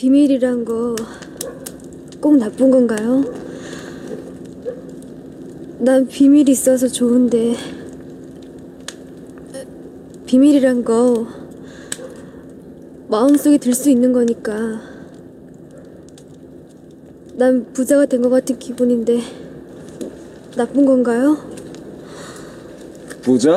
비밀이란 거 꼭 나쁜 건가요? 난 비밀이 있어서 좋은데 비밀이란 거 마음속에 들 수 있는 거니까 난 부자가 된 것 같은 기분인데 나쁜 건가요? 부자?